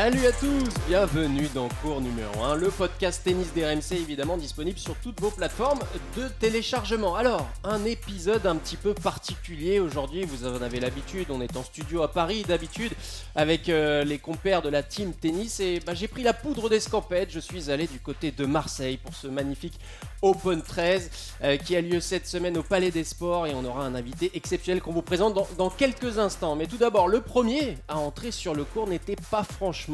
Salut à tous, bienvenue dans cours numéro 1, le podcast tennis des RMC évidemment disponible sur toutes vos plateformes de téléchargement. Alors, un épisode un petit peu particulier aujourd'hui, vous en avez l'habitude, on est en studio à Paris d'habitude avec euh, les compères de la team tennis et bah, j'ai pris la poudre d'escampette, je suis allé du côté de Marseille pour ce magnifique Open 13 euh, qui a lieu cette semaine au Palais des Sports et on aura un invité exceptionnel qu'on vous présente dans, dans quelques instants. Mais tout d'abord, le premier à entrer sur le cours n'était pas franchement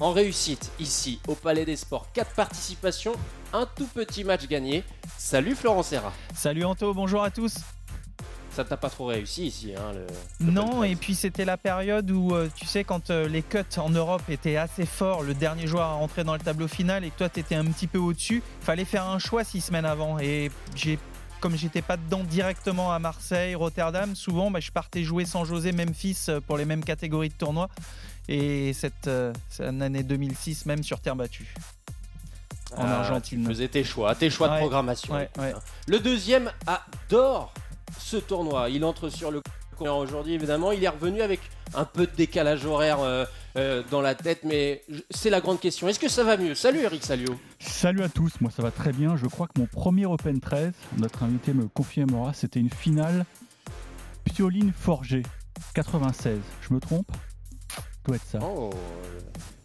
en réussite ici au Palais des Sports. 4 participations, un tout petit match gagné. Salut Florent Serra. Salut Anto, bonjour à tous. Ça t'a pas trop réussi ici, hein, le, le Non, et 13. puis c'était la période où, euh, tu sais, quand euh, les cuts en Europe étaient assez forts, le dernier joueur à rentrer dans le tableau final et que toi t'étais un petit peu au-dessus, fallait faire un choix six semaines avant. Et j'ai, comme j'étais pas dedans directement à Marseille, Rotterdam, souvent bah, je partais jouer sans José Memphis euh, pour les mêmes catégories de tournois. Et cette, euh, c'est une année 2006, même sur terre battue. En Ah, Argentine. Tu faisais tes choix, tes choix de programmation. ouais, ouais. Le deuxième adore ce tournoi. Il entre sur le aujourd'hui évidemment. Il est revenu avec un peu de décalage horaire euh, euh, dans la tête, mais c'est la grande question. Est-ce que ça va mieux? Salut Eric Salio. Salut à tous, moi ça va très bien. Je crois que mon premier Open 13, notre invité me confirmera, c'était une finale Pioline Forgé 96. Je me trompe? Doit être ça. Oh,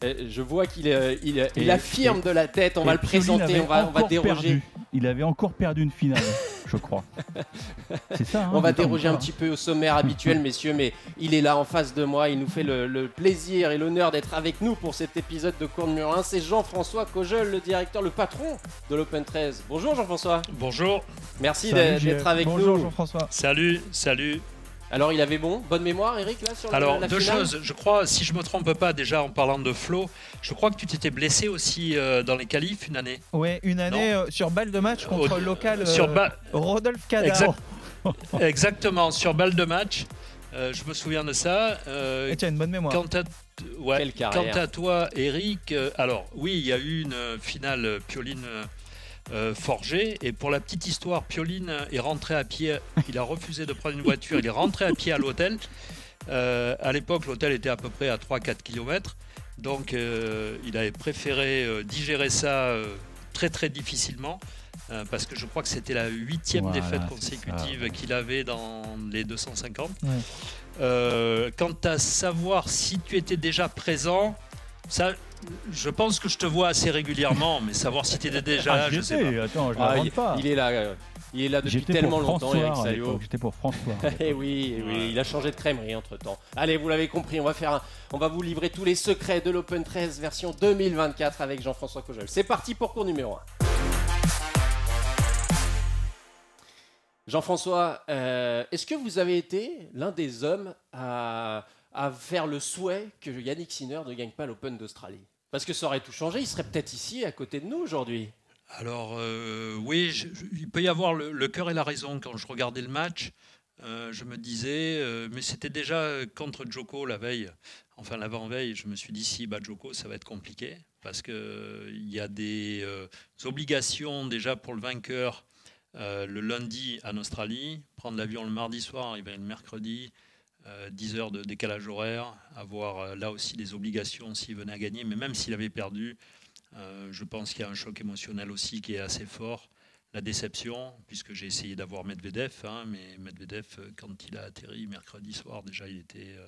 euh, je vois qu'il euh, il, il Et- affirme et- de la tête. On va le présenter, on va, on va encore déroger. perdu. Il avait encore perdu une finale, je crois. C'est ça. hein, On va déroger un petit peu au sommaire habituel, messieurs, mais il est là en face de moi. Il nous fait le, le plaisir et l'honneur d'être avec nous pour cet épisode de cours numéro 1. C'est Jean-François Cogel, le directeur, le patron de l'Open 13. Bonjour Jean-François. Bonjour, Merci d'être avec Bonjour nous. Jean-François. salut, salut. Alors, il avait bon Bonne mémoire, Eric, là, sur la- Alors, la deux choses. Je crois, si je me trompe pas, déjà en parlant de Flo, je crois que tu t'étais blessé aussi euh, dans les qualifs une année. Ouais, une année euh, sur balle de match contre Au- le local euh, Sur ba- Rodolphe Cadar. Exact. Exactement, sur balle de match. Euh, je me souviens de ça. Euh, Et tu as une bonne mémoire. quant, à, ouais, quant à toi, Eric, euh, alors oui, il y a eu une euh, finale euh, Pioline euh, forgée. Et pour la petite histoire, Pioline est rentré à pied. Il a refusé de prendre une voiture. Il est rentré à pied à l'hôtel. Euh, à l'époque, l'hôtel était à peu près à 3-4 km. Donc, euh, il avait préféré digérer ça très très difficilement. euh, parce que je crois que c'était la huitième Voilà, défaite consécutive qu'il avait dans les 250. Ouais. Euh, quant à savoir si tu étais déjà présent, ça, je pense que je te vois assez régulièrement, mais savoir si tu étais déjà Ah, là, je sais pas. attends, je Ah, il, pas. il est là. euh, il est là depuis tellement longtemps, Eric Salio. J'étais pour François. Eh oui, oui, il a changé de crèmerie entre temps. Allez, vous l'avez compris, on va faire, un- on va vous livrer tous les secrets de l'Open 13 version 2024 avec Jean-François Cogel. C'est parti pour cours numéro 1. Jean-François, euh, est-ce que vous avez été l'un des hommes à, à faire le souhait que Yannick Sinner ne gagne pas l'Open d'Australie. Parce que ça aurait tout changé, il serait peut-être ici à côté de nous aujourd'hui. Alors, euh, oui, il peut y avoir le, cœur et la raison. Quand je regardais le match, euh, je me disais, euh, mais c'était déjà contre Joko la veille, enfin l'avant-veille, je me suis dit, si bat Joko, ça va être compliqué, parce qu'il y a des obligations déjà pour le vainqueur le lundi en Australie, prendre l'avion le mardi soir, arriver le mercredi, 10 heures de décalage horaire, avoir euh, là aussi des obligations s'il venait à gagner, mais même s'il avait perdu, euh, je pense qu'il y a un choc émotionnel aussi qui est assez fort. La déception, puisque j'ai essayé d'avoir Medvedev, hein, mais Medvedev, euh, quand il a atterri mercredi soir, déjà il était euh,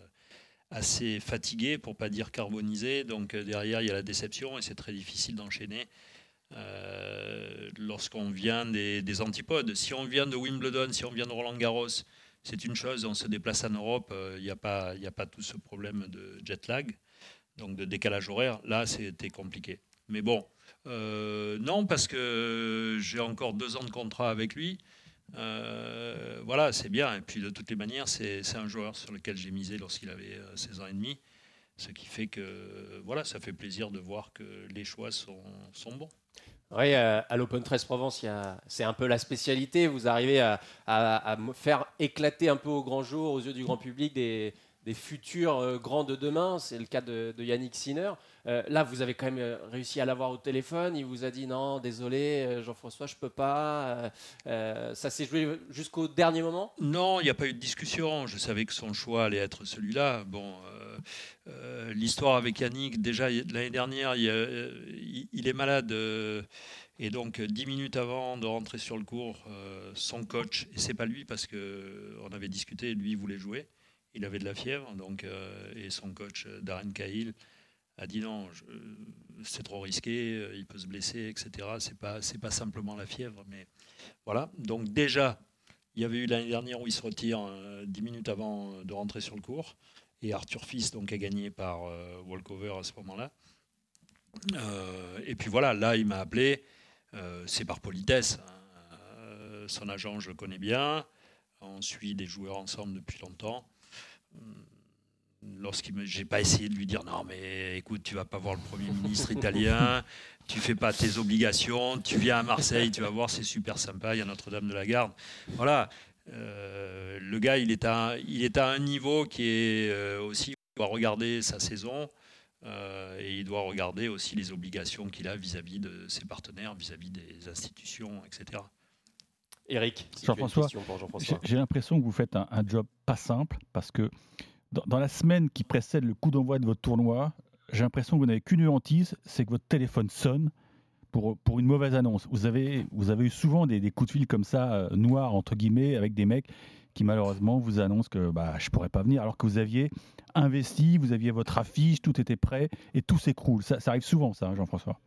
assez fatigué, pour pas dire carbonisé. Donc euh, derrière, il y a la déception et c'est très difficile d'enchaîner. euh, Lorsqu'on vient des, des antipodes, si on vient de Wimbledon, si on vient de Roland Garros, c'est une chose, on se déplace en Europe, euh, il n'y a, pas- a pas tout ce problème de jet lag, donc de décalage horaire. Là, c'était compliqué. Mais bon, euh, non, parce que j'ai encore deux ans de contrat avec lui. Euh, voilà, c'est bien. Et puis de toutes les manières, c'est un joueur sur lequel j'ai misé lorsqu'il avait euh, 16 ans et demi. Ce qui fait que voilà, ça fait plaisir de voir que les choix sont, sont bons. Oui, euh, à l'Open 13 Provence, c'est un peu la spécialité. Vous arrivez à, faire éclater un peu au grand jour, aux yeux du grand public, des, futurs euh, grands de demain. C'est le cas de, Yannick Sinner. Euh, là, vous avez quand même réussi à l'avoir au téléphone. Il vous a dit non, désolé, Jean-François, je peux pas. Ça s'est joué jusqu'au dernier moment? Non, il n'y a pas eu de discussion. Je savais que son choix allait être celui-là. Bon, euh, l'histoire avec Yannick, déjà l'année dernière, il, euh, est malade. euh, et donc, dix minutes avant de rentrer sur le cours, son coach, et c'est pas lui parce qu'on avait discuté, lui voulait jouer. Il avait de la fièvre, donc, et son coach, Darren Cahill, a dit non, c'est trop risqué, il peut se blesser, etc. C'est pas, pas simplement la fièvre, mais voilà. Donc déjà, il y avait eu l'année dernière où il se retire 10 minutes avant de rentrer sur le cours. Et Arthur Fils donc, a gagné par euh, walkover à ce moment-là. Euh, et puis voilà, là, il m'a appelé. Euh, c'est par politesse. hein. Son agent, je le connais bien. On suit des joueurs ensemble depuis longtemps. Lorsqu'il me, j'ai pas essayé de lui dire non mais écoute tu vas pas voir le premier ministre italien, tu fais pas tes obligations, tu viens à Marseille, tu vas voir c'est super sympa, il y a Notre-Dame de la Garde, voilà. Euh, le gars, il est, à, il est à un niveau qui est euh, aussi, il doit regarder sa saison euh, et il doit regarder aussi les obligations qu'il a vis-à-vis de ses partenaires, vis-à-vis des institutions, etc. Eric, si Jean-François, J'ai Jean-François. j'ai l'impression que vous faites un, un job pas simple parce que dans, dans la semaine qui précède le coup d'envoi de votre tournoi, j'ai l'impression que vous n'avez qu'une hantise, c'est que votre téléphone sonne pour, pour une mauvaise annonce. Vous avez, vous avez eu souvent des, des coups de fil comme ça, euh, noirs, entre guillemets, avec des mecs qui malheureusement vous annoncent que bah, je pourrais pas venir alors que vous aviez investi, vous aviez votre affiche, tout était prêt et tout s'écroule. Ça, arrive souvent ça, hein, Jean-François.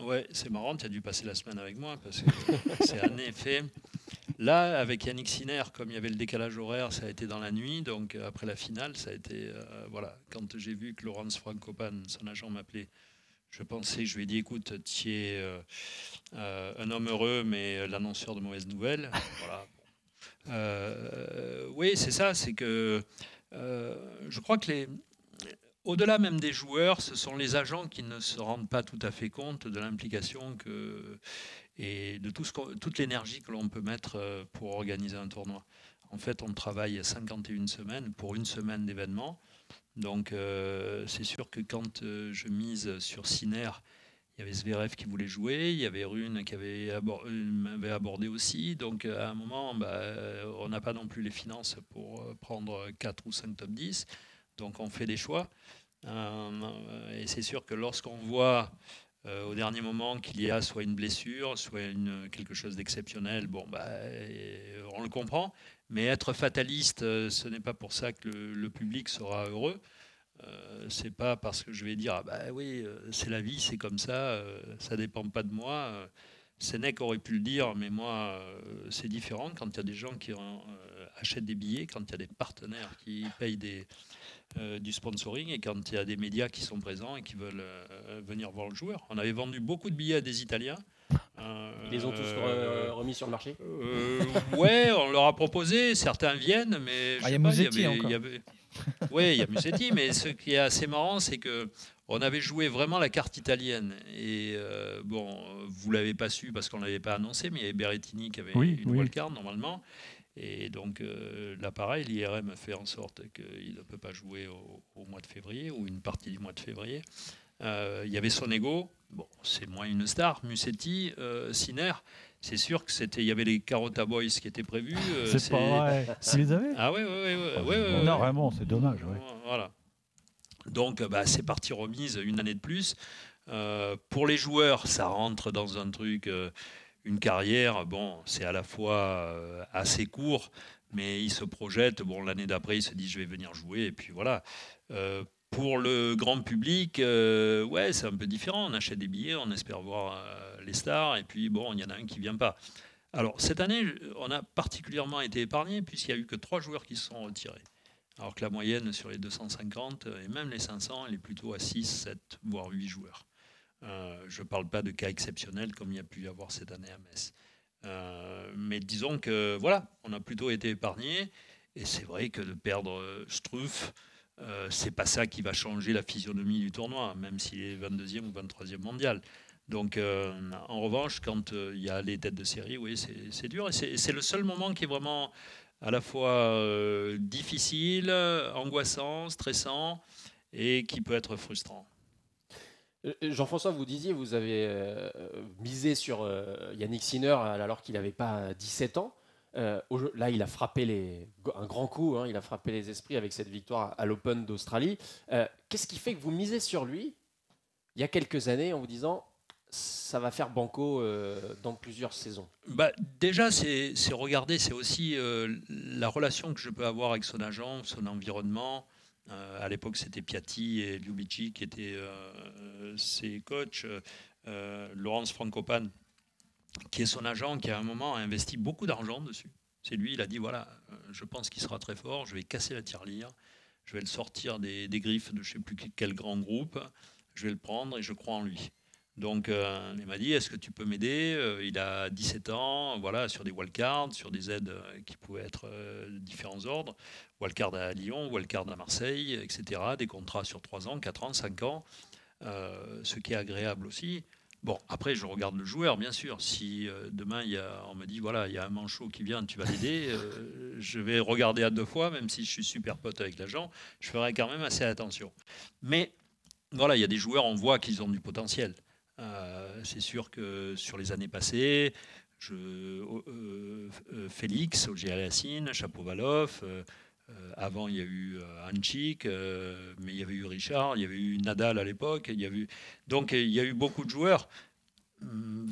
Ouais, c'est marrant, tu as dû passer la semaine avec moi parce que c'est un effet. Là, avec Yannick Sinner, comme il y avait le décalage horaire, ça a été dans la nuit. Donc, euh, après la finale, ça a été. euh, voilà, quand j'ai vu que Laurence Frankopan, son agent, m'appelait, je pensais, je lui ai dit écoute, tu es euh, euh, un homme heureux, mais l'annonceur de mauvaises nouvelles. Voilà. Euh, oui, c'est ça, c'est que je crois que les. Au-delà même des joueurs, ce sont les agents qui ne se rendent pas tout à fait compte de l'implication que et de tout ce toute l'énergie que l'on peut mettre pour organiser un tournoi. En fait, on travaille 51 semaines pour une semaine d'événement. Donc, euh, c'est sûr que quand euh, je mise sur Siner, il y avait Zverev qui voulait jouer, il y avait Rune qui avait euh, abordé aussi. Donc, à un moment, bah, on n'a pas non plus les finances pour prendre 4 ou 5 top 10. Donc, on fait des choix. Et c'est sûr que lorsqu'on voit au dernier moment qu'il y a soit une blessure, soit une, quelque chose d'exceptionnel, bon, bah, on le comprend. Mais être fataliste, euh, ce n'est pas pour ça que le, public sera heureux. Euh, c'est pas parce que je vais dire ah bah oui euh, c'est la vie c'est comme ça euh, ça dépend pas de moi. Euh, Sénèque aurait pu le dire mais moi c'est différent. Quand il y a des gens qui achètent des billets quand il y a des partenaires qui payent du sponsoring et quand il y a des médias qui sont présents et qui veulent venir voir le joueur. On avait vendu beaucoup de billets à des Italiens Ils les ont tous euh, re- remis sur le marché euh, ouais, on leur a proposé, certains viennent, mais Ah, il y a Musetti encore. il y avait- Ouais, il y a Musetti, mais ce qui est assez marrant, c'est que on avait joué vraiment la carte italienne. Et euh, bon, vous l'avez pas su parce qu'on l'avait pas annoncé, mais il y avait Berrettini qui avait Oui, une oui. wildcard normalement. Et donc euh, là, pareil, l'IRM a fait en sorte qu'il ne peut pas jouer au, au mois de février ou une partie du mois de février. Euh, il y avait Sonego, bon, c'est moins une star. Musetti, euh, Sinner, c'est sûr que c'était. Il y avait les Carota Boys qui étaient prévus. euh, c'est pas vrai. Vous les avez Ah ouais, ouais, ouais, ouais, ouais, ouais, Non, vraiment, c'est dommage. Voilà. Donc, bah, c'est parti remise une année de plus. Euh, pour les joueurs, ça rentre dans un truc, euh, une carrière. Bon, c'est à la fois assez court, mais ils se projettent. Bon, l'année d'après, ils se disent je vais venir jouer, et puis voilà. Pour le grand public, euh, ouais, c'est un peu différent. On achète des billets, on espère voir euh, les stars, et puis bon, il y en a un qui vient pas. Alors cette année, on a particulièrement été épargné puisqu'il n'y a eu que trois joueurs qui se sont retirés. Alors que la moyenne sur les 250 et même les 500, elle est plutôt à 6, 7, voire 8 joueurs. Euh, je ne parle pas de cas exceptionnels comme il y a pu y avoir cette année à Metz. Mais disons que voilà, on a plutôt été épargné. Et c'est vrai que de perdre Struff, euh, c'est pas ça qui va changer la physionomie du tournoi, même s'il est 22e ou 23e mondial. Donc, euh, en revanche, quand euh, il y a les têtes de série, oui, c'est dur. Et c'est le seul moment qui est vraiment à la fois difficile, angoissant, stressant et qui peut être frustrant. Jean-François, vous disiez, vous avez misé sur Yannick Sinner alors qu'il n'avait pas 17 ans. Euh, là, il a frappé un grand coup, hein, il a frappé les esprits avec cette victoire à l'Open d'Australie. Euh, Qu'est-ce qui fait que vous misez sur lui il y a quelques années en vous disant ça va faire banco euh, dans plusieurs saisons? Bah, déjà, c'est regarder, c'est aussi la relation que je peux avoir avec son agent, son environnement. À l'époque, c'était Piatti et Liubici qui étaient ses coachs. Laurence Frankopan, qui est son agent, qui à un moment a investi beaucoup d'argent dessus. C'est lui, il a dit voilà, euh, je pense qu'il sera très fort, je vais casser la tirelire, je vais le sortir des, griffes de je ne sais plus quel grand groupe, je vais le prendre et je crois en lui. Donc euh, il m'a dit est-ce que tu peux m'aider? Euh, Il a 17 ans, voilà, sur des wildcards, sur des aides qui pouvaient être de différents ordres, wildcard à Lyon, wildcard à Marseille, etc. Des contrats sur 3 ans, 4 ans, 5 ans, ce qui est agréable aussi. Bon, après, je regarde le joueur, bien sûr. Si euh, demain, il y a, on me dit, voilà, il y a un manchot qui vient, tu vas l'aider, euh, je vais regarder à deux fois, même si je suis super pote avec l'agent, je ferai quand même assez attention. Mais voilà, il y a des joueurs, on voit qu'ils ont du potentiel. Euh, c'est sûr que sur les années passées, je, Félix, Aliassine, Chapovalov, euh, euh, avant il y a eu euh, Hanchik, euh, mais il y avait eu Richard, il y avait eu Nadal à l'époque, il y avait eu... donc il y a eu beaucoup de joueurs. Hum,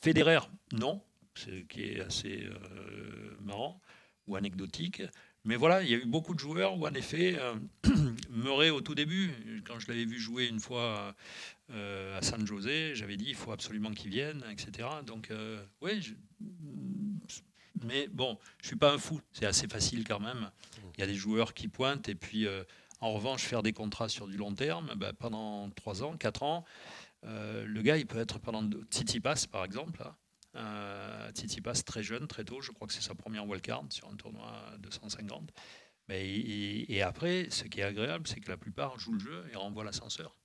Federer, non, ce qui est assez euh, marrant ou anecdotique. Mais voilà, il y a eu beaucoup de joueurs où, en effet, euh, Murray, au tout début, quand je l'avais vu jouer une fois euh, à San José, j'avais dit il faut absolument qu'il vienne, etc. Donc, euh, oui, mais bon, je suis pas un fou, c'est assez facile quand même. Il y a des joueurs qui pointent, et puis euh, en revanche, faire des contrats sur du long terme, bah, pendant 3 ans, 4 ans, euh, le gars, il peut être pendant. deux- Tsitsipas, par exemple. là. Euh, Tsitsipas, très jeune, très tôt, je crois que c'est sa première wildcard sur un tournoi à 250. Mais, et après, ce qui est agréable, c'est que la plupart jouent le jeu et renvoient l'ascenseur.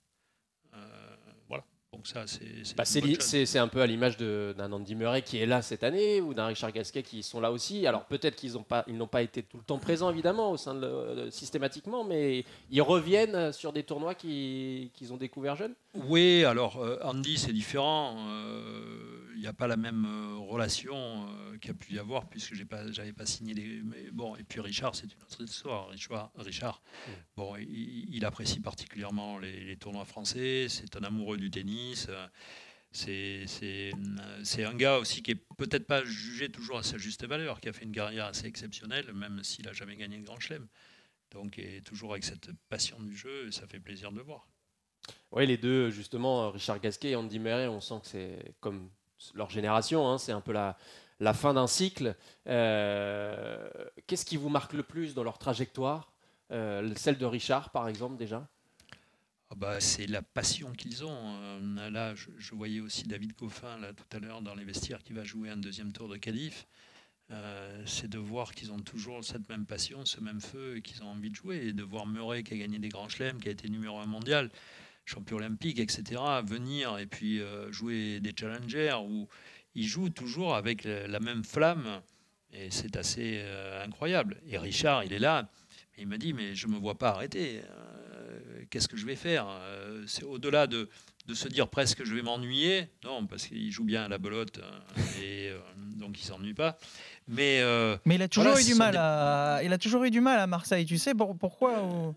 Euh, voilà. Donc ça, c'est c'est Bah, c'est li- un peu à l'image de- d'un Andy Murray qui est là cette année ou d'un Richard Gasquet qui sont là aussi. Alors peut-être qu'ils n'ont pas, ils n'ont pas été tout le temps présents évidemment au sein de le- systématiquement, mais ils reviennent sur des tournois qui- qu'ils ont découvert jeunes. Oui, alors euh, Andy, c'est différent. Euh, Il n'y a pas la même euh, relation qu'il y a pu y avoir puisque j'ai pas, j'avais pas signé les. Mais bon, et puis Richard, c'est une autre histoire. Richard, Richard bon, il, il apprécie particulièrement les, les tournois français. C'est un amoureux du tennis. C'est, c'est, c'est un gars aussi qui est peut-être pas jugé toujours à sa juste valeur, qui a fait une carrière assez exceptionnelle, même s'il n'a jamais gagné de Grand Chelem. Donc, est toujours avec cette passion du jeu, et ça fait plaisir de le voir. Oui, les deux justement, Richard Gasquet et Andy Murray, on sent que c'est comme leur génération, hein, c'est un peu la, fin d'un cycle. Euh, Qu'est-ce qui vous marque le plus dans leur trajectoire Euh, Celle de Richard par exemple déjà? Ah bah, c'est la passion qu'ils ont. Euh, là, je, voyais aussi David Coffin là, tout à l'heure dans les vestiaires qui va jouer un deuxième tour de qualif. Euh, c'est de voir qu'ils ont toujours cette même passion, ce même feu qu'ils ont envie de jouer. Et de voir Murray qui a gagné des grands chelems, qui a été numéro un mondial, champion olympique, etc., venir et puis euh, jouer des challengers où ils jouent toujours avec la, même flamme. Et c'est assez euh, incroyable. Et Richard, il est là. Il me dit, mais je ne me vois pas arrêter. Euh, Qu'est-ce que je vais faire C'est au-delà de, de se dire presque je vais m'ennuyer. Non, parce qu'il joue bien à la belote et donc il s'ennuie pas. Mais euh, Mais il a toujours Voilà, eu du mal des- à, il a toujours eu du mal à Marseille. Tu sais pour- pourquoi ou-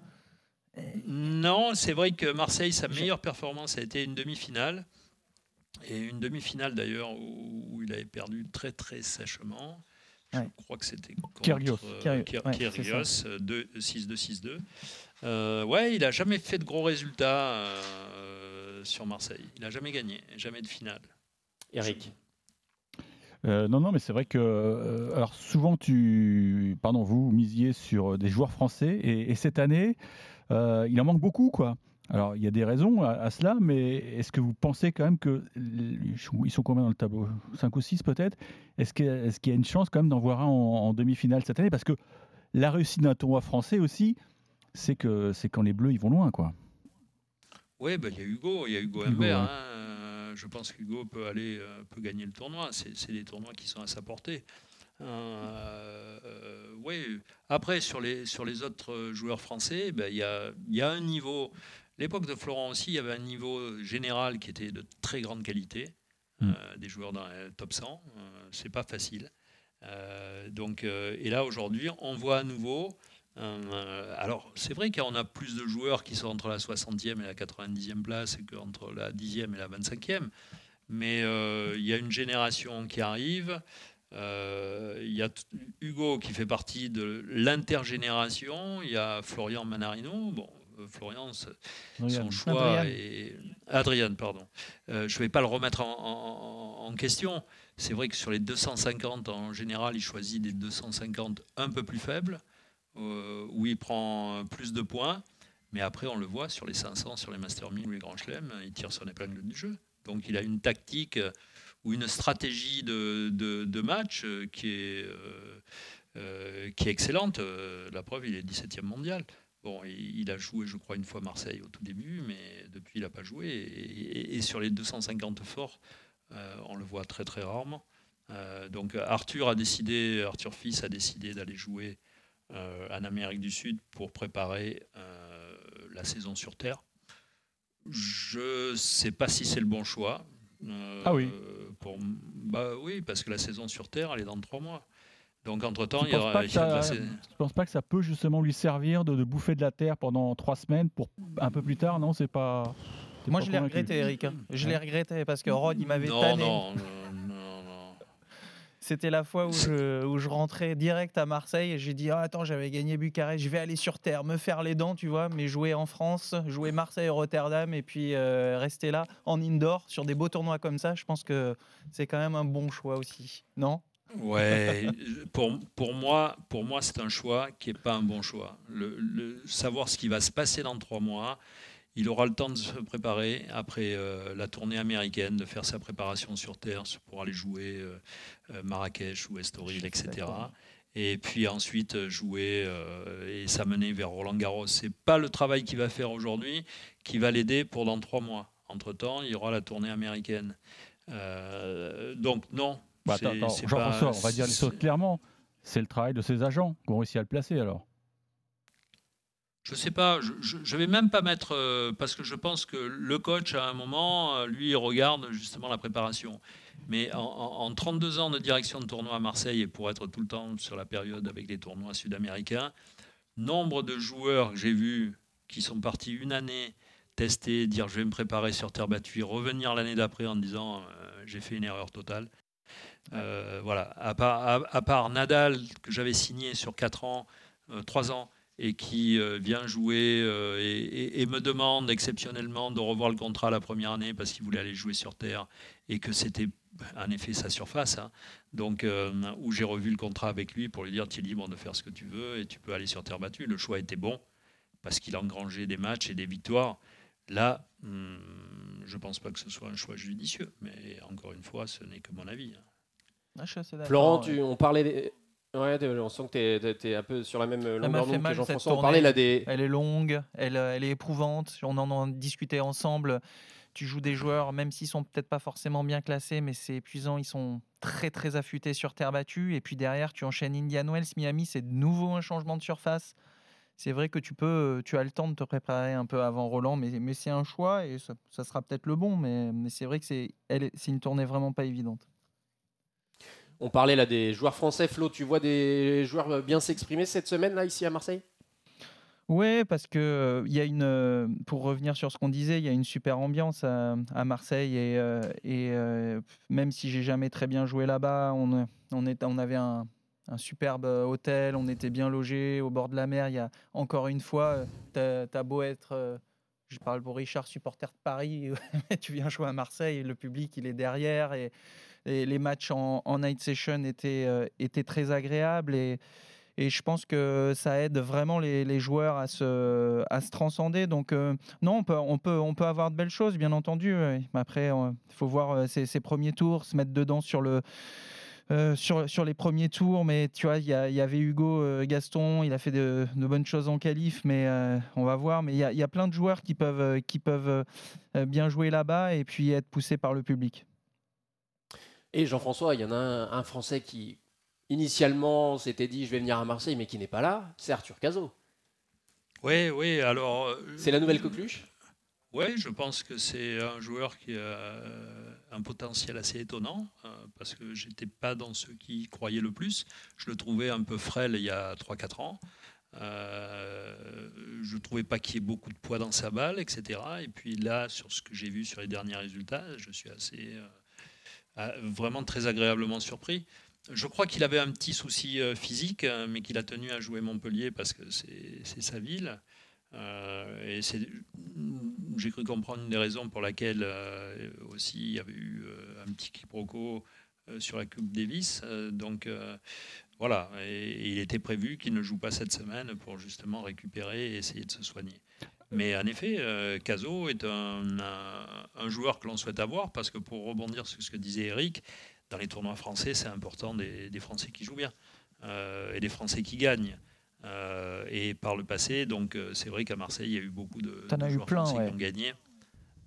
non, c'est vrai que Marseille, sa meilleure performance a été une demi-finale. Et une demi-finale d'ailleurs où, il avait perdu très très sèchement. Je Ouais. crois que c'était contre Kyrgios. euh, Kyrgios, Kyr- ouais, c'est Kyrgios, euh, deux- 6-2, 6-2. Euh, ouais, il a jamais fait de gros résultats euh, sur Marseille. Il n'a jamais gagné, jamais de finale. Eric Euh, non, non, mais c'est vrai que euh, alors souvent tu, pardon, vous misiez sur des joueurs français et, et cette année, euh, il en manque beaucoup, quoi. Alors il y a des raisons à, à cela, mais est-ce que vous pensez quand même que ils sont combien dans le tableau? 5 ou 6 peut-être? Est-ce qu'il y a une chance quand même d'en voir un en, en demi-finale cette année? Parce que la réussite d'un tournoi français aussi, c'est que c'est quand les Bleus ils vont loin, quoi. Oui, bah, il y a Hugo, il y a Hugo Hugo, Humbert. ouais. hein. Je pense qu'Hugo peut aller, euh, peut gagner le tournoi. C'est des tournois qui sont à sa portée. Oui. Après, sur les, sur les autres joueurs français, ben, il y, a, y a un niveau. L'époque de Florent aussi, il y avait un niveau général qui était de très grande qualité. Mm. des joueurs dans le top 100, c'est pas facile. donc, et là aujourd'hui, on voit à nouveau euh, alors, c'est vrai qu'on a plus de joueurs qui sont entre la 60e et la 90e place qu'entre la 10e et la 25e. Mais euh, il y a une génération qui arrive. Euh, il y a Hugo qui fait partie de l'intergénération. Il y a Florian Manarino. Bon, Florian, son choix Adrian. est. Adrien, pardon. je ne vais pas le remettre en, en question. C'est vrai que sur les 250, en général, il choisit des 250 un peu plus faibles. Euh, où il prend plus de points. Mais après, on le voit sur les 500, sur les Master 1000 ou les Grands Chelem, il tire son épingle du jeu. Donc il a une tactique ou une stratégie de, de, match qui est, euh, euh, qui est excellente. La preuve, il est 17e mondial. Bon, il a joué, je crois, une fois Marseille au tout début, mais depuis, il n'a pas joué. Et, sur les 250 forts, on le voit très, très rarement. donc Arthur a décidé, Arthur Fils a décidé d'aller jouer euh, en Amérique du Sud pour préparer euh, la saison sur Terre. Je ne sais pas si c'est le bon choix. Euh, ah oui pour, bah oui, parce que la saison sur Terre, elle est dans trois mois. Donc entre-temps, il y aura... Je ne pense pas que ça peut justement lui servir de, bouffer de la Terre pendant trois semaines pour un peu plus tard, non? C'est pas... Moi, je l'ai regretté, Eric. Hein. Je l'ai regretté parce que Rod, il m'avait tanné. Non, non, c'était la fois où je, où je, rentrais direct à Marseille et j'ai dit ah, Attends, j'avais gagné Bucarest, je vais aller sur terre, me faire les dents, tu vois, mais jouer en France, jouer Marseille-Rotterdam et puis euh, rester là en indoor sur des beaux tournois comme ça, je pense que c'est quand même un bon choix aussi, non? Ouais, pour, pour moi, pour moi c'est un choix qui n'est pas un bon choix. le, savoir ce qui va se passer dans trois mois, il aura le temps de se préparer après euh, la tournée américaine, de faire sa préparation sur terre pour aller jouer euh, euh, Marrakech ou Estoril, etc. Et puis ensuite jouer et s'amener vers Roland Garros. C'est pas le travail qu'il va faire aujourd'hui qui va l'aider pour dans trois mois. Entre temps, il y aura la tournée américaine. donc non. Bah, Jean-François, on va dire les choses clairement. C'est le travail de ses agents qui ont réussi à le placer alors. Je ne sais pas, je ne vais même pas mettre, euh, parce que je pense que le coach, à un moment, euh, lui, il regarde justement la préparation. Mais en, 32 ans de direction de tournoi à Marseille, et pour être tout le temps sur la période avec les tournois sud-américains, nombre de joueurs que j'ai vus qui sont partis une année tester, dire je vais me préparer sur terre battue, revenir l'année d'après en disant euh, j'ai fait une erreur totale. voilà, à part, à part Nadal, que j'avais signé sur 4 ans, 3 ans, et qui euh, vient jouer euh, et, me demande exceptionnellement de revoir le contrat la première année parce qu'il voulait aller jouer sur terre et que c'était en effet sa surface. Hein. Donc, euh, où j'ai revu le contrat avec lui pour lui dire tu es libre de faire ce que tu veux et tu peux aller sur terre battue. Le choix était bon parce qu'il a engrangé des matchs et des victoires. Là, hmm, je ne pense pas que ce soit un choix judicieux, mais encore une fois, ce n'est que mon avis. Hein. Ah, Florent, tu, on parlait Ouais, on sent que tu es, un peu sur la même longueur d'onde que Jean-François. On parlait là des... Elle est longue, elle, elle est éprouvante. On en a discuté ensemble. Tu joues des joueurs, même s'ils sont peut-être pas forcément bien classés, mais c'est épuisant. Ils sont très très affûtés sur terre battue. Et puis derrière, tu enchaînes Indian Wells, Miami. C'est de nouveau un changement de surface. C'est vrai que tu peux, tu as le temps de te préparer un peu avant Roland, mais, mais c'est un choix et ça, ça sera peut-être le bon. Mais, mais c'est vrai que c'est une tournée vraiment pas évidente. On parlait là des joueurs français. Flo, tu vois des joueurs bien s'exprimer cette semaine là ici à Marseille? Oui, parce que il y a une, euh, pour revenir sur ce qu'on disait, il y a une super ambiance à, Marseille et, euh, euh, même si j'ai jamais très bien joué là-bas, on avait un, superbe hôtel, on était bien logé au bord de la mer. Il y a encore une fois, tu as, beau être, je parle pour Richard, supporter de Paris, tu viens jouer à Marseille, le public il est derrière et les matchs en, night session étaient, euh, étaient très agréables et, et je pense que ça aide vraiment les, joueurs à se, à se transcender. Donc euh, non, on peut, on, peut, on peut avoir de belles choses, bien entendu. Après, il faut voir ses, premiers tours, se mettre dedans sur le... sur, sur les premiers tours, mais tu vois, il y, avait Hugo Gaston, il a fait de, de bonnes choses en qualif, mais on va voir. Mais il y, y, a plein de joueurs qui peuvent, qui peuvent bien jouer là-bas et puis être poussés par le public. Et Jean-François, il y en a un, Français qui initialement s'était dit je vais venir à Marseille, mais qui n'est pas là, c'est Arthur Cazot. Oui, oui, alors. euh, C'est la nouvelle coqueluche? Oui, je pense que c'est un joueur qui a un potentiel assez étonnant, euh, parce que j'étais pas dans ceux qui y croyaient le plus. Je le trouvais un peu frêle il y a 3-4 ans. Euh, je ne trouvais pas qu'il y ait beaucoup de poids dans sa balle, etc. Et puis là, sur ce que j'ai vu sur les derniers résultats, je suis assez vraiment très agréablement surpris. Je crois qu'il avait un petit souci euh, physique, euh, mais qu'il a tenu à jouer Montpellier parce que c'est sa ville. Euh, et j'ai cru comprendre une des raisons pour laquelle euh, aussi il y avait eu un petit quiproquo sur la Coupe Davis. Donc voilà, et il était prévu qu'il ne joue pas cette semaine pour justement récupérer et essayer de se soigner. Mais en effet, euh, Caso est un, un- un joueur que l'on souhaite avoir parce que pour rebondir sur ce que disait Eric, dans les tournois français, c'est important des, des Français qui jouent bien euh, et des Français qui gagnent. Euh, et par le passé, donc euh, c'est vrai qu'à Marseille, il y a eu beaucoup de, de as eu joueurs plein, français ouais. qui ont gagné,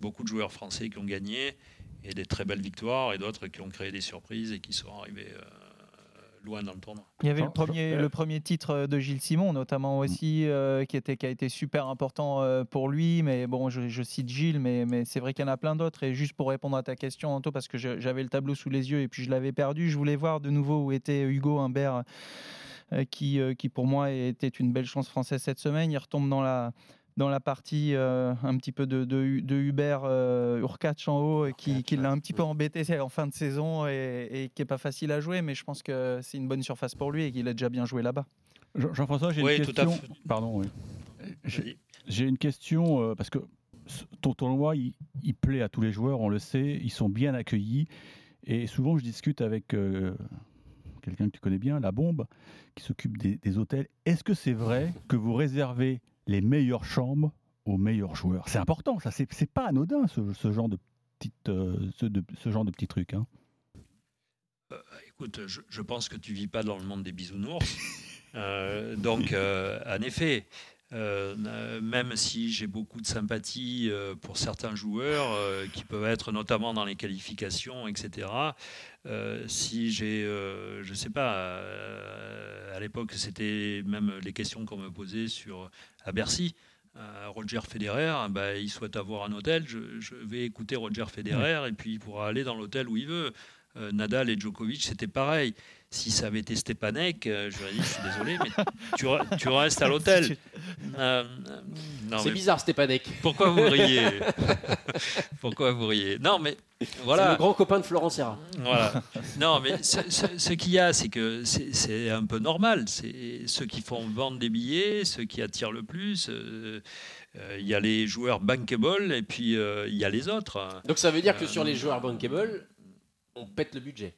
beaucoup de joueurs français qui ont gagné, et des très belles victoires, et d'autres qui ont créé des surprises et qui sont arrivés euh, loin dans le tournoi. Il y avait le premier, le premier titre de Gilles Simon, notamment aussi, euh, qui, était, qui a été super important euh, pour lui. Mais bon, je, je cite Gilles, mais, mais c'est vrai qu'il y en a plein d'autres. Et juste pour répondre à ta question, Anto, parce que j'avais le tableau sous les yeux et puis je l'avais perdu, je voulais voir de nouveau où était Hugo Humbert, euh, qui, euh, qui pour moi était une belle chance française cette semaine. Il retombe dans la dans la partie euh, un petit peu de, de, de Hubert euh, Urkach en haut, qui, qui l'a un petit peu embêté en fin de saison et, et qui est pas facile à jouer, mais je pense que c'est une bonne surface pour lui et qu'il a déjà bien joué là-bas. Jean- Jean-François, j'ai Oui, une tout à question. fait. Pardon, oui. J'ai- une question euh, parce que ton tournoi, il, il plaît à tous les joueurs, on le sait, ils sont bien accueillis. Et souvent, je discute avec euh, quelqu'un que tu connais bien, la bombe, qui s'occupe des, des hôtels. Est-ce que c'est vrai que vous réservez les meilleures chambres aux meilleurs joueurs C'est important, ça. C'est pas anodin ce, ce genre de petite, euh, ce, de- ce genre de petits trucs. hein. Écoute, je, je pense que tu vis pas dans le monde des bisounours. Euh, donc, euh, en effet, euh, euh, même si j'ai beaucoup de sympathie euh, pour certains joueurs euh, qui peuvent être notamment dans les qualifications, etc. si j'ai, je sais pas, à l'époque c'était même les questions qu'on me posait sur à Bercy. Roger Federer, bah, il souhaite avoir un hôtel. Je, je vais écouter Roger Federer et puis il pourra aller dans l'hôtel où il veut. Nadal et Djokovic, c'était pareil. Si ça avait été Stepanek, euh, j'aurais dit, je suis désolé, mais tu, re- tu restes à l'hôtel. Euh, C'est bizarre, Stepanek. pourquoi vous riez? Pourquoi vous riez? Non, mais C'est le voilà. grand copain de Florent Serra. Voilà. Non, mais ce, ce- ce qu'il y a, c'est que c'est un peu normal. C'est ceux qui font vendre des billets, ceux qui attirent le plus. euh, euh, Il y a les joueurs bankable et puis euh, il y a les autres. Donc ça veut dire que Euh, sur les joueurs bankable, on pète le budget.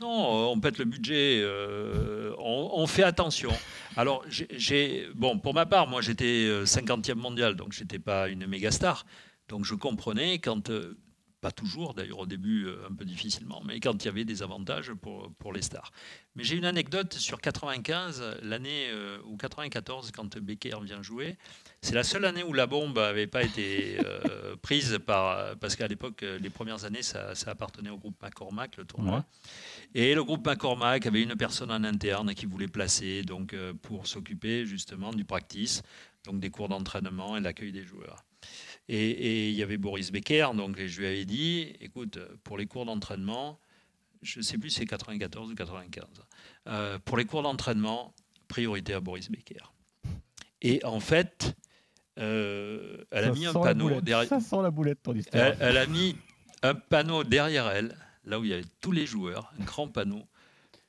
Non, on pète le budget, euh, on, fait attention. Alors, j'ai- bon, pour ma part, moi j'étais euh, 50e mondial, donc j'étais pas une méga star. Donc je comprenais quand, euh, pas toujours d'ailleurs au début euh, un peu difficilement, mais quand il y avait des avantages pour, pour les stars. Mais j'ai une anecdote sur 95, l'année euh, ou 94, quand Becker vient jouer. C'est la seule année où la bombe n'avait pas été euh, prise par. Parce qu'à l'époque, les premières années, ça, ça appartenait au groupe McCormack, le tournoi. Ouais. Et le groupe McCormack avait une personne en interne qui voulait placer donc, euh, pour s'occuper justement du practice, donc des cours d'entraînement et de l'accueil des joueurs. Et, et il y avait Boris Becker, donc je lui avais dit écoute, pour les cours d'entraînement, je ne sais plus si c'est 94 ou 95, euh, pour les cours d'entraînement, priorité à Boris Becker. Et en fait, euh, elle a mis un panneau derrière. Ça sent la boulette, ton histoire. Elle, elle a mis un panneau derrière elle, là où il y avait tous les joueurs, un grand panneau.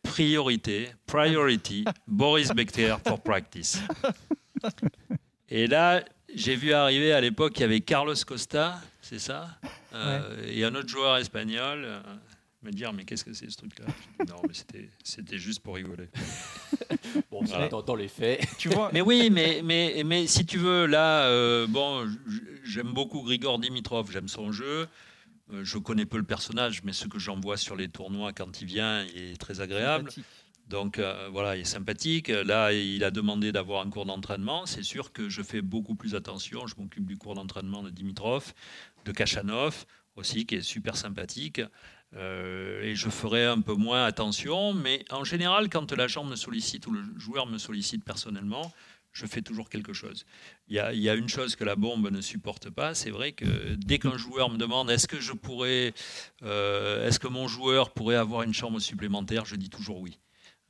Priorité, priority, Boris Becker pour practice. Et là, j'ai vu arriver à l'époque, il y avait Carlos Costa, c'est ça Euh, Et un autre joueur espagnol. euh, me dire, mais qu'est-ce que c'est ce truc-là Non, mais c'était- c'était juste pour rigoler. Bon, Voilà. dans, dans les faits. Tu vois, Mais oui, mais, mais, mais si tu veux, là, euh, bon, j'aime beaucoup Grigor Dimitrov, j'aime son jeu. Je connais peu le personnage, mais ce que j'en vois sur les tournois quand il vient, il est très agréable. Donc euh, voilà, il est sympathique. Là, il a demandé d'avoir un cours d'entraînement. C'est sûr que je fais beaucoup plus attention. Je m'occupe du cours d'entraînement de Dimitrov, de Kachanov aussi, qui est super sympathique. Euh, et je ferai un peu moins attention, mais en général, quand la chambre me sollicite ou le joueur me sollicite personnellement, je fais toujours quelque chose. Il y, a, une chose que la bombe ne supporte pas, c'est vrai que dès qu'un joueur me demande est-ce que euh, est-ce que mon joueur pourrait avoir une chambre supplémentaire, je dis toujours oui.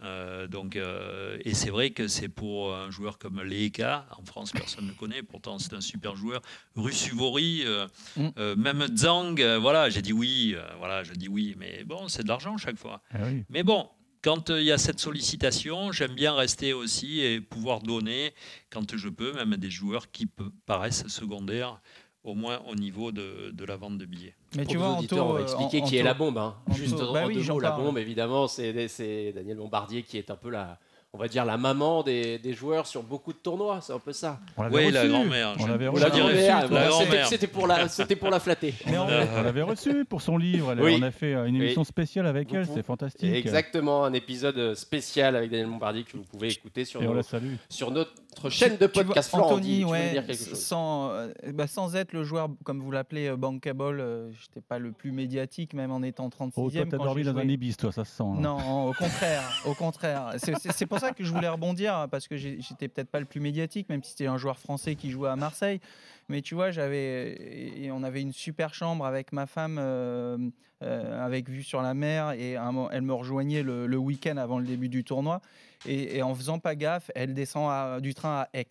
Euh, donc, euh, et c'est vrai que c'est pour un joueur comme Leeka, en France personne ne le connaît, pourtant c'est un super joueur. Rusuvori, euh, Mm. euh, même Zhang, voilà, j'ai dit oui, voilà, je dis oui, mais bon, c'est de l'argent chaque fois. Ah oui. Mais bon, quand il y a cette sollicitation, j'aime bien rester aussi et pouvoir donner, quand je peux, même à des joueurs qui paraissent secondaires, au moins au niveau de, de la vente de billets. Mais Pour tu vois, auditeurs, Anto, on va euh, expliquer An- qui est la bombe. hein. Anto, Juste en bah oui, deux j'en mots, la bombe, évidemment, c'est Daniel Bombardier qui est un peu la, on va dire la maman des, des joueurs sur beaucoup de tournois. C'est un peu ça. On l'avait Oui, la reçu. grand-mère. On l'avait reçu. c'était- grand-mère. C'était pour la, c'était pour la flatter. Mais en- Euh, On l'avait reçu pour son livre. elle- Oui. On a fait euh, une émission spéciale avec Vous elle. C'est fantastique. Exactement, un épisode spécial avec Daniel Bombardier que vous pouvez écouter nos- sur notre chaîne de vois, podcast. Florent, Anthony, ouais, dire quelque chose sans, euh, bah, sans être le joueur, comme vous l'appelez, euh, bankable, euh, j'étais pas le plus médiatique, même en étant 36e. Oh, toi, t'as quand dormi dans un ibis, toi, ça se sent. hein. Non, au contraire, au contraire. C'est- pour ça que je voulais rebondir hein, parce que j'étais peut-être pas le plus médiatique, même si c'était un joueur français qui jouait à Marseille. Mais tu vois, j'avais et on avait une super chambre avec ma femme, euh, euh, avec vue sur la mer, et elle me rejoignait le, week-end avant le début du tournoi. Et, en faisant pas gaffe, elle descend du train à Aix.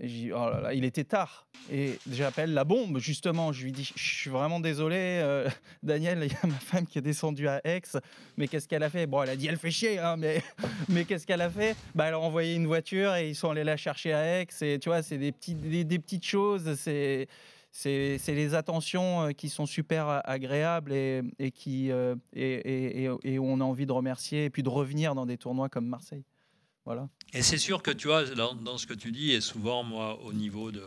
Oh il était tard. Et j'appelle la bombe, justement. Je lui dis, je suis vraiment désolé, euh, Daniel, il y a ma femme qui est descendue à Aix. Mais qu'est-ce qu'elle a fait? Bon, elle a dit, elle fait chier, hein, mais, mais qu'est-ce qu'elle a fait? Bah, Elle a envoyé une voiture et ils sont allés la chercher à Aix. Et tu vois, c'est des, des, petites choses. C'est. C'est c'est les attentions euh, qui sont super agréables et, et qui, euh, et- et où on a envie de remercier et puis de revenir dans des tournois comme Marseille. Voilà. Et c'est sûr que tu vois, dans, ce que tu dis, et souvent, moi, au niveau de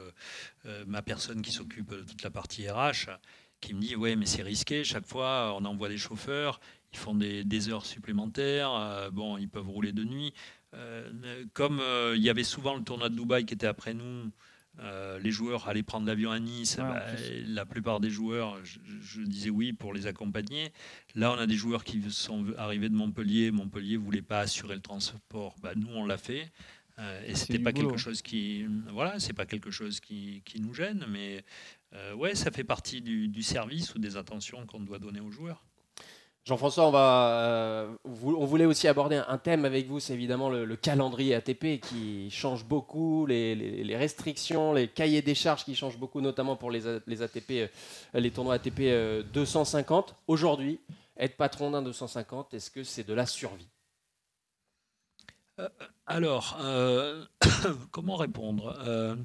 euh, ma personne qui s'occupe de toute la partie RH, qui me dit Ouais, mais c'est risqué, chaque fois, on envoie des chauffeurs, ils font des, heures supplémentaires, euh, bon, ils peuvent rouler de nuit. Euh, comme il y avait souvent le tournoi de Dubaï qui était après nous, euh, les joueurs allaient prendre l'avion à Nice. Ouais, bah, la plupart des joueurs, je, je disais oui pour les accompagner. Là, on a des joueurs qui sont arrivés de Montpellier. Montpellier voulait pas assurer le transport. Bah, nous, on l'a fait. Euh, et c'était pas boulot. quelque chose qui, voilà, c'est pas quelque chose qui, qui nous gêne, mais euh, ouais, ça fait partie du, du service ou des attentions qu'on doit donner aux joueurs. Jean-François, euh, on voulait aussi aborder un- thème avec vous, c'est évidemment le, le calendrier ATP qui change beaucoup, les, restrictions, les cahiers des charges qui changent beaucoup, notamment pour les, ATP, euh, les tournois ATP euh, 250. Aujourd'hui, être patron d'un 250, est-ce que c'est de la survie? Alors, euh, comment répondre? Euh,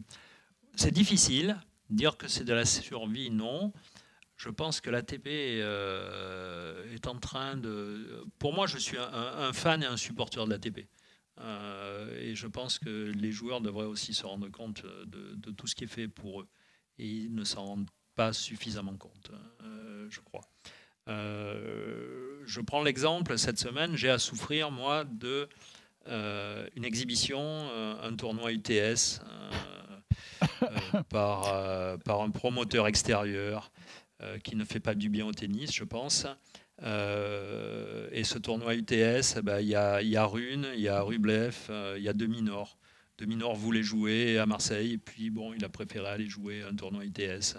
C'est difficile. Dire que c'est de la survie, non. Je pense que l'ATP euh, est en train de... Pour moi, je suis un, fan et un supporter de l'ATP. Euh, et je pense que les joueurs devraient aussi se rendre compte de, tout ce qui est fait pour eux. Et ils ne s'en rendent pas suffisamment compte, euh, je crois. Euh, je prends l'exemple, cette semaine, j'ai à souffrir, moi, de euh, une exhibition, un tournoi UTS par, par un promoteur extérieur qui ne fait pas du bien au tennis, je pense. Euh, et ce tournoi UTS, y, a, il y a Rune, il y a Rublev, euh, il y a Demi-Nord. Demi-Nord voulait jouer à Marseille, et puis bon, il a préféré aller jouer un tournoi UTS.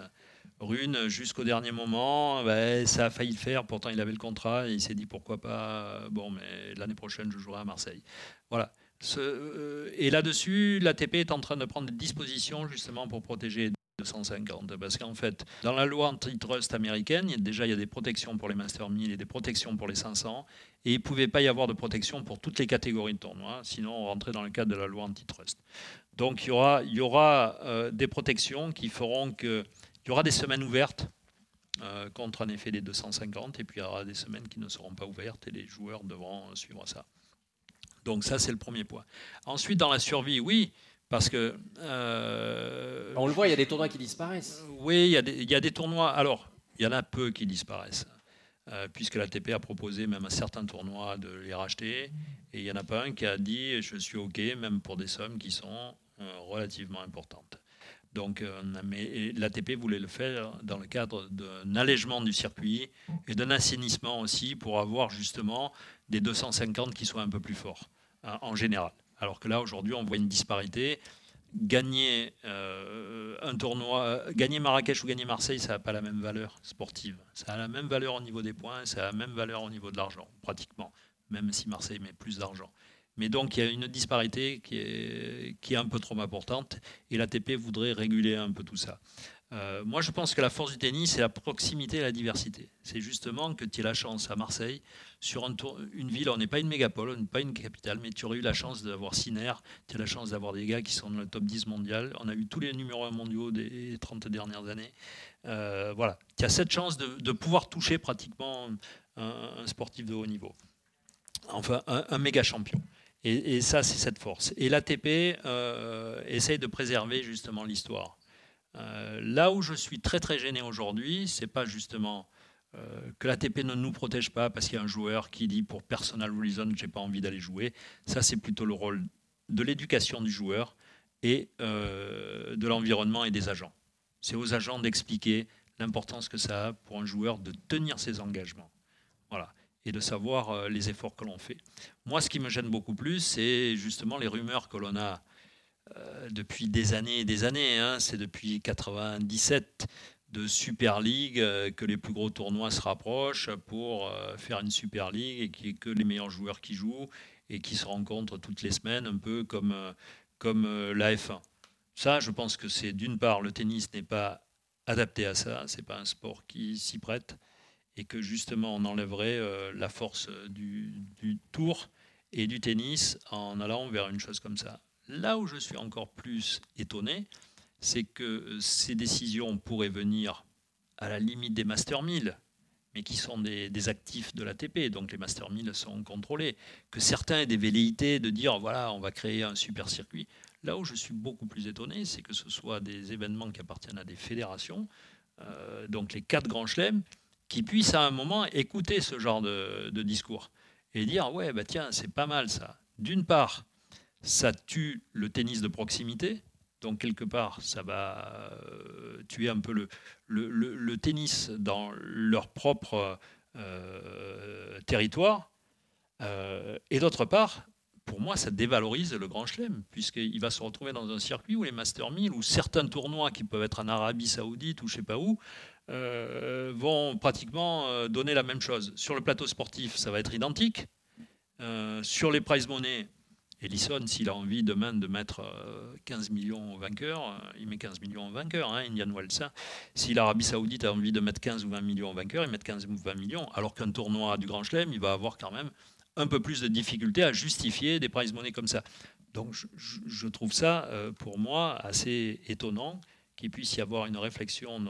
Rune, jusqu'au dernier moment, bah, ça a failli le faire. Pourtant, il avait le contrat et il s'est dit pourquoi pas. Bon, mais l'année prochaine, je jouerai à Marseille. Voilà. Euh, et là-dessus, l'ATP est en train de prendre des dispositions justement pour protéger 250. Parce qu'en fait, dans la loi antitrust américaine, déjà il y a des protections pour les Master 1000 et des protections pour les 500. Et il ne pouvait pas y avoir de protection pour toutes les catégories de tournois, sinon on rentrait dans le cadre de la loi antitrust. Donc il y aura, il y aura euh, des protections qui feront que il y aura des semaines ouvertes euh, contre en effet les 250 et puis il y aura des semaines qui ne seront pas ouvertes et les joueurs devront suivre ça. Donc ça c'est le premier point. Ensuite dans la survie, oui, parce que euh, On le voit, il y a des tournois qui disparaissent. oui, il y, a des, il y a des tournois. Alors, il y en a peu qui disparaissent, euh, puisque l'ATP a proposé même à certains tournois de les racheter. Et il n'y en a pas un qui a dit je suis OK, même pour des sommes qui sont euh, relativement importantes. Donc, mais l'ATP voulait le faire dans le cadre d'un allègement du circuit et d'un assainissement aussi pour avoir justement des 250 qui soient un peu plus forts hein, en général. Alors que là, aujourd'hui, on voit une disparité. Gagner euh, un tournoi, gagner Marrakech ou gagner Marseille, ça n'a pas la même valeur sportive. Ça a la même valeur au niveau des points, ça a la même valeur au niveau de l'argent, pratiquement, même si Marseille met plus d'argent. Mais donc il y a une disparité qui est, qui est un peu trop importante et l'ATP voudrait réguler un peu tout ça. Euh, moi, je pense que la force du tennis, c'est la proximité et la diversité. C'est justement que tu aies la chance à Marseille, sur une ville, on n'est pas une mégapole, on n'est pas une capitale, mais tu aurais eu la chance d'avoir Siner, tu as la chance d'avoir des gars qui sont dans le top 10 mondial. On a eu tous les numéros 1 mondiaux des 30 dernières années. Euh, voilà, tu as cette chance de, pouvoir toucher pratiquement un, sportif de haut niveau. Enfin, un méga champion. Et, ça, c'est cette force. Et l'ATP euh, essaye de préserver justement l'histoire. Euh, là où je suis très très gêné aujourd'hui, c'est pas justement euh, que l'ATP ne nous protège pas parce qu'il y a un joueur qui dit pour personal reason j'ai pas envie d'aller jouer. Ça, c'est plutôt le rôle de l'éducation du joueur et de l'environnement et des agents. C'est aux agents d'expliquer l'importance que ça a pour un joueur de tenir ses engagements. Voilà et de savoir euh, les efforts que l'on fait. Moi, ce qui me gêne beaucoup plus, c'est justement les rumeurs que l'on a euh, depuis des années et des années. Hein. c'est depuis 97 de Super League euh, que les plus gros tournois se rapprochent pour faire une Super League et n'y ait que les meilleurs joueurs qui jouent et qui se rencontrent toutes les semaines, un peu comme, comme la F1. Ça, je pense que c'est d'une part, le tennis n'est pas adapté à ça, c'est pas un sport qui s'y prête et que justement on enlèverait euh, la force du, tour et du tennis en allant vers une chose comme ça. Là où je suis encore plus étonné, c'est que ces décisions pourraient venir à la limite des Master 1000, mais qui sont des, actifs de l'ATP, donc les Master 1000 sont contrôlés. Que certains aient des velléités de dire voilà, on va créer un super circuit. Là où je suis beaucoup plus étonné, c'est que ce soit des événements qui appartiennent à des fédérations, euh, donc les quatre grands chelems, qui puissent à un moment écouter ce genre de, discours et dire ouais bah tiens c'est pas mal ça. D'une part, ça tue le tennis de proximité, donc quelque part ça va euh, tuer un peu le, tennis dans leur propre euh, territoire, euh, et d'autre part pour moi, ça dévalorise le Grand Chelem, puisqu'il va se retrouver dans un circuit où les Master 1000, ou certains tournois qui peuvent être en Arabie Saoudite ou je sais pas où, vont pratiquement donner la même chose. Sur le plateau sportif, ça va être identique. Sur les prize money, Ellison, s'il a envie demain de mettre 15 millions aux vainqueurs, il met 15 millions aux vainqueurs, hein, Indian Wells. Hein. Si l'Arabie Saoudite a envie de mettre 15 ou 20 millions aux vainqueurs, il met 15 ou 20 millions. Alors qu'un tournoi du Grand Chelem, il va avoir quand même un peu plus de difficulté à justifier des prize money comme ça. Donc je, trouve ça, pour moi, assez étonnant qu'il puisse y avoir une réflexion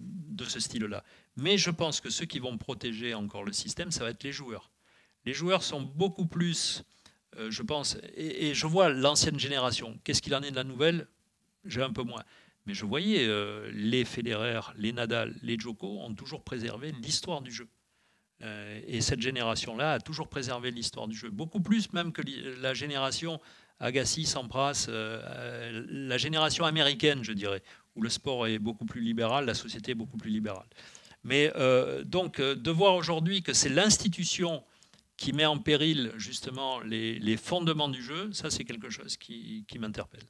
de ce style-là. Mais je pense que ceux qui vont protéger encore le système, ça va être les joueurs. Les joueurs sont beaucoup plus, euh, je pense, et, je vois l'ancienne génération. Qu'est-ce qu'il en est de la nouvelle? J'ai un peu moins. Mais je voyais euh, les Federer, les Nadal, les Djoko ont toujours préservé l'histoire du jeu. Euh, et cette génération-là a toujours préservé l'histoire du jeu. Beaucoup plus même que la génération Agassi, Sampras, la génération américaine, je dirais, où le sport est beaucoup plus libéral, la société est beaucoup plus libérale. Mais donc, de voir aujourd'hui que c'est l'institution qui met en péril justement les, fondements du jeu, ça c'est quelque chose qui, m'interpelle.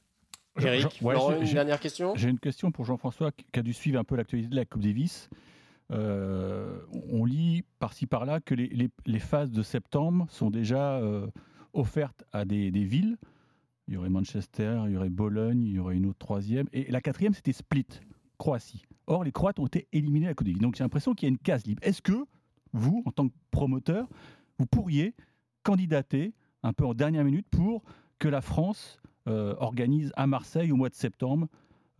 Eric, une dernière question J'ai une question pour Jean-François qui a dû suivre un peu l'actualité de la Coupe Davis. Euh, on lit par-ci par-là que les, phases de septembre sont déjà offertes à des villes il y aurait Manchester, il y aurait Bologne, il y aurait une autre troisième. Et la quatrième, c'était Split, Croatie. Or, les Croates ont été éliminés à la Coupe Donc, j'ai l'impression qu'il y a une case libre. Est-ce que vous, en tant que promoteur, vous pourriez candidater un peu en dernière minute pour que la France euh, organise à Marseille au mois de septembre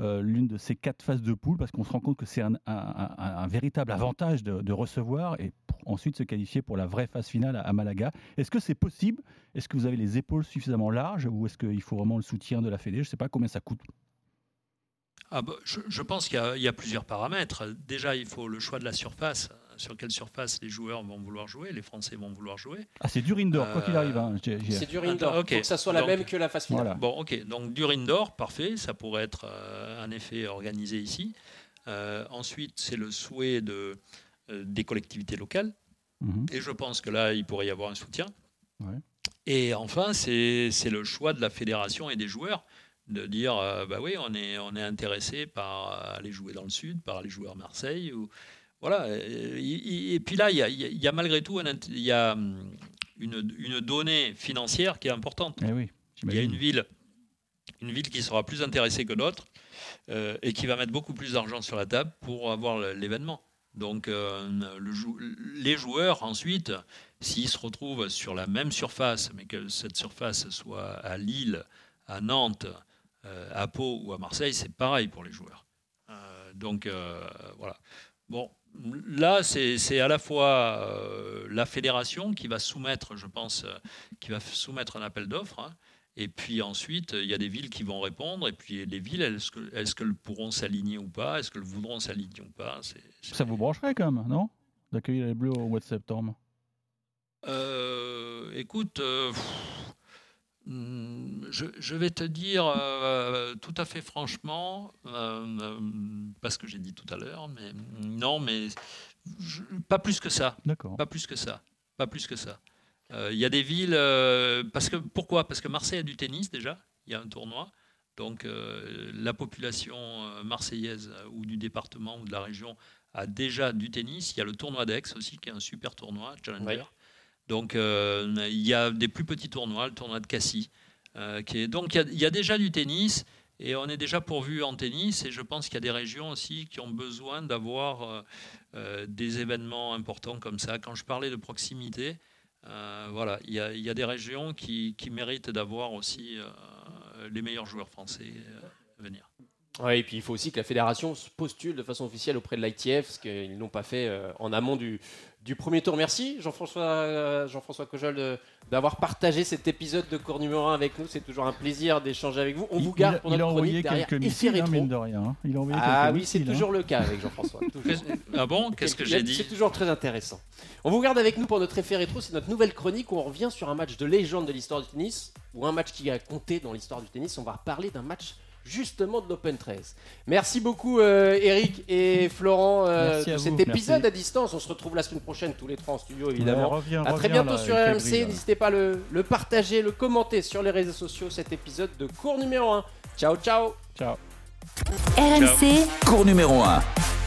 euh, l'une de ces quatre phases de poule parce qu'on se rend compte que c'est un, véritable avantage de, recevoir et ensuite se qualifier pour la vraie phase finale à, Malaga. Est-ce que c'est possible? Est-ce que vous avez les épaules suffisamment larges ou est-ce qu'il faut vraiment le soutien de la Fédé? Je ne sais pas combien ça coûte. Ah bah, je, pense qu'il y, a plusieurs paramètres. Déjà, il faut le choix de la surface. Sur quelle surface les joueurs vont vouloir jouer, les Français vont vouloir jouer. Ah, c'est dur indoor, quoi qu'il Euh, arrive. hein. C'est du indoor. ok. Faut que ça soit la Donc- même que la phase finale. Voilà. Bon, ok, donc dur indoor, parfait, ça pourrait être euh, un effet organisé ici. Euh, ensuite, c'est le souhait de, euh, des collectivités locales, Mhm. et je pense que là, il pourrait y avoir un soutien. Ouais. Et enfin, c'est c'est le choix de la fédération et des joueurs de dire, euh, bah oui, on est, on est intéressé par aller jouer dans le sud, par aller jouer à Marseille. Ou, voilà. Et, et puis là, il y a, il y malgré tout un int- il y a hum, une, une donnée financière qui est importante. Eh oui, Il y a une ville, une ville qui sera plus intéressée que d'autres euh, et qui va mettre beaucoup plus d'argent sur la table pour avoir l'événement. Donc euh, le jou- les joueurs ensuite, s'ils se retrouvent sur la même surface, mais que cette surface soit à Lille, à Nantes, euh, à Pau ou à Marseille, c'est pareil pour les joueurs. Euh, donc euh, voilà. Bon, là c'est à la fois euh, la fédération qui va soumettre, je pense, euh, qui va soumettre un appel d'offres. hein. Et puis ensuite, il y a des villes qui vont répondre. Et puis les villes, est-ce que- est-ce qu'elles pourront s'aligner ou pas Est-ce qu'elles voudront s'aligner ou pas Ça vous brancherait quand même, non? D'accueillir les Bleus au mois de septembre? Euh, écoute, pff, je, je vais te dire euh, tout à fait franchement, euh, euh, pas ce que j'ai dit tout à l'heure, mais non, mais je- pas plus que ça. D'accord. Pas plus que ça. Pas plus que ça. Euh, Il y a des villes. euh, parce que, pourquoi? Parce que Marseille a du tennis déjà. Il y a un tournoi. Donc euh, la population euh, marseillaise euh, ou du département ou de la région a déjà du tennis. Il y a le tournoi d'Aix aussi, qui est un super tournoi, Challenger. Oui. Donc euh, il y a des plus petits tournois, le tournoi de Cassis. euh, donc il y, a, déjà du tennis. Et on est déjà pourvu en tennis. Et je pense qu'il y a des régions aussi qui ont besoin d'avoir euh, des événements importants comme ça. Quand je parlais de proximité, voilà, il y, a, des régions qui, méritent d'avoir aussi les meilleurs joueurs français venir. Ouais, et puis il faut aussi que la fédération se postule de façon officielle auprès de l'ITF, ce qu'ils n'ont pas fait en amont du, du premier tour. Merci Jean-François euh, Jean-François Cojol de- d'avoir partagé cet épisode de cours numéro 1 avec nous. C'est toujours un plaisir d'échanger avec vous. On Il- vous garde il, pour il a notre envoyé chronique derrière quelques missiles, hein, Rétro. mine de rien. hein. Il a envoyé Ah quelques oui, c'est hein. toujours le cas avec Jean-François. Ah bon Qu'est-ce que j'ai dit C'est toujours très intéressant. On vous garde avec nous pour notre effet rétro. C'est notre nouvelle chronique où on revient sur un match de légende de l'histoire du tennis ou un match qui a compté dans l'histoire du tennis. On va reparler d'un match justement de l'Open 13. Merci beaucoup euh, Eric et Florent euh, Merci de cet vous. épisode Merci. à distance. On se retrouve la semaine prochaine tous les trois en studio Ouais, évidemment. reviens, À très reviens, bientôt là, sur RMC. N'hésitez pas à le, le partager, le commenter sur les réseaux sociaux cet épisode de cours numéro 1. Ciao ciao Ciao. RMC, Cours numéro 1.